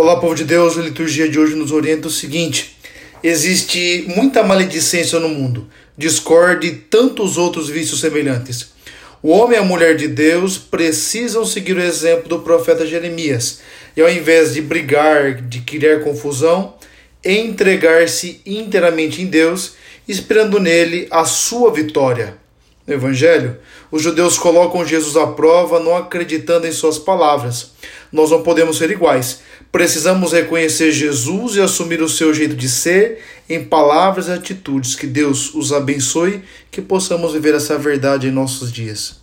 Olá, povo de Deus, a liturgia de hoje nos orienta o seguinte: existe muita maledicência no mundo, discorde e tantos outros vícios semelhantes. O homem e a mulher de Deus precisam seguir o exemplo do profeta Jeremias e, ao invés de brigar, de criar confusão, entregar-se inteiramente em Deus, esperando nele a sua vitória. No Evangelho, os judeus colocam Jesus à prova, não acreditando em suas palavras. Nós não podemos ser iguais. Precisamos reconhecer Jesus e assumir o seu jeito de ser em palavras e atitudes. Que Deus os abençoe, que possamos viver essa verdade em nossos dias.